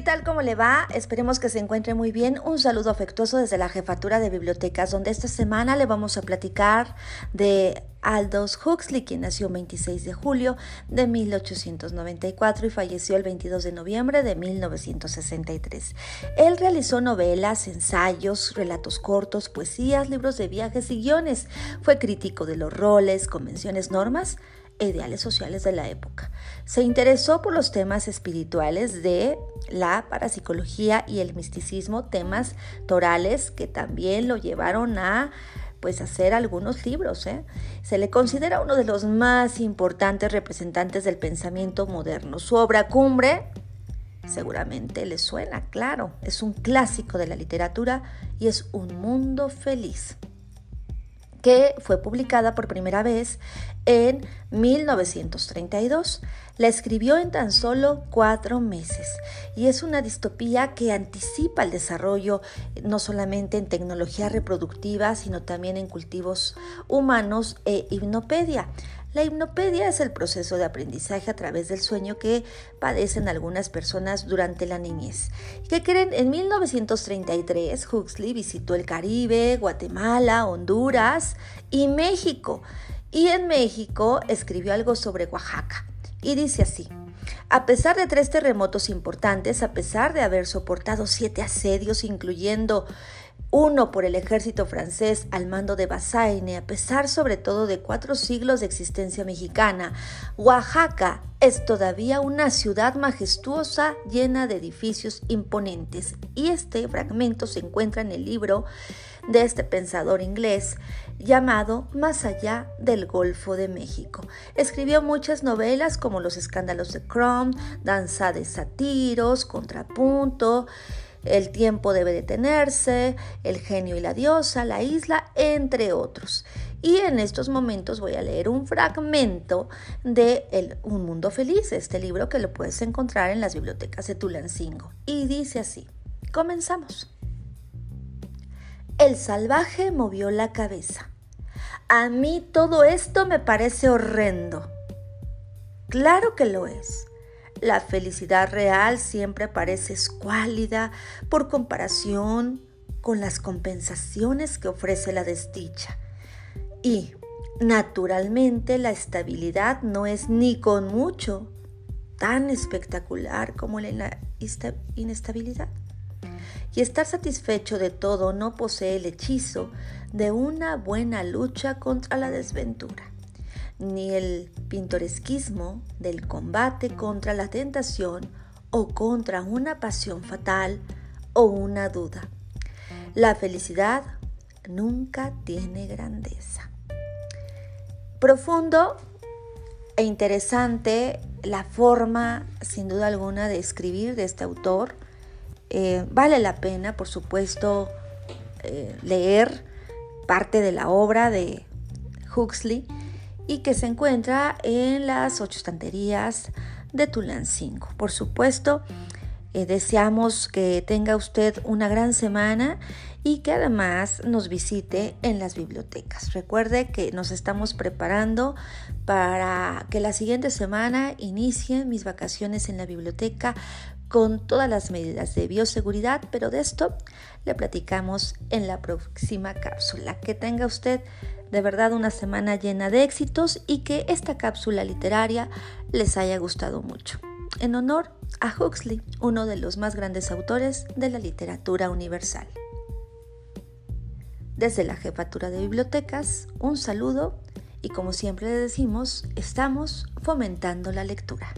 ¿Qué tal? ¿Cómo le va? Esperemos que se encuentre muy bien. Un saludo afectuoso desde la Jefatura de Bibliotecas, donde esta semana le vamos a platicar de Aldous Huxley, quien nació el 26 de julio de 1894 y falleció el 22 de noviembre de 1963. Él realizó novelas, ensayos, relatos cortos, poesías, libros de viajes y guiones. Fue crítico de los roles, convenciones, normas ideales sociales de la época. Se interesó por los temas espirituales de la parapsicología y el misticismo, temas torales que también lo llevaron a pues hacer algunos libros. ¿eh? Se le considera uno de los más importantes representantes del pensamiento moderno. Su obra cumbre seguramente le suena, claro, es un clásico de la literatura y es Un Mundo Feliz que fue publicada por primera vez en 1932. La escribió en tan solo cuatro meses y es una distopía que anticipa el desarrollo no solamente en tecnología reproductiva, sino también en cultivos humanos e hipnopedia. La hipnopedia es el proceso de aprendizaje a través del sueño que padecen algunas personas durante la niñez. ¿Qué creen? En 1933 Huxley visitó el Caribe, Guatemala, Honduras y México. Y en México escribió algo sobre Oaxaca. Y dice así. A pesar de tres terremotos importantes, a pesar de haber soportado siete asedios, incluyendo uno por el ejército francés al mando de Bazaine, a pesar sobre todo de cuatro siglos de existencia mexicana, Oaxaca es todavía una ciudad majestuosa llena de edificios imponentes. Y este fragmento se encuentra en el libro de este pensador inglés llamado Más allá del Golfo de México. Escribió muchas novelas como Los escándalos de Crom, Danza de Satiros, Contrapunto, el tiempo debe detenerse, El genio y la diosa, La isla, entre otros. Y en estos momentos voy a leer un fragmento de Un Mundo Feliz, este libro que lo puedes encontrar en las bibliotecas de Tulancingo. Y dice así, comenzamos. El salvaje movió la cabeza. A mí todo esto me parece horrendo. Claro que lo es. La felicidad real siempre parece escuálida por comparación con las compensaciones que ofrece la desdicha. Y, naturalmente, la estabilidad no es ni con mucho tan espectacular como la inestabilidad. Y estar satisfecho de todo no posee el hechizo de una buena lucha contra la desventura ni el pintoresquismo del combate contra la tentación o contra una pasión fatal o una duda. La felicidad nunca tiene grandeza. Profundo e interesante la forma, sin duda alguna, de escribir de este autor. Eh, vale la pena, por supuesto, eh, leer parte de la obra de Huxley y que se encuentra en las ocho estanterías de Tulancingo. Por supuesto, eh, deseamos que tenga usted una gran semana y que además nos visite en las bibliotecas. Recuerde que nos estamos preparando para que la siguiente semana inicien mis vacaciones en la biblioteca con todas las medidas de bioseguridad, pero de esto le platicamos en la próxima cápsula. Que tenga usted de verdad una semana llena de éxitos y que esta cápsula literaria les haya gustado mucho. En honor a Huxley, uno de los más grandes autores de la literatura universal. Desde la Jefatura de Bibliotecas, un saludo y como siempre decimos, estamos fomentando la lectura.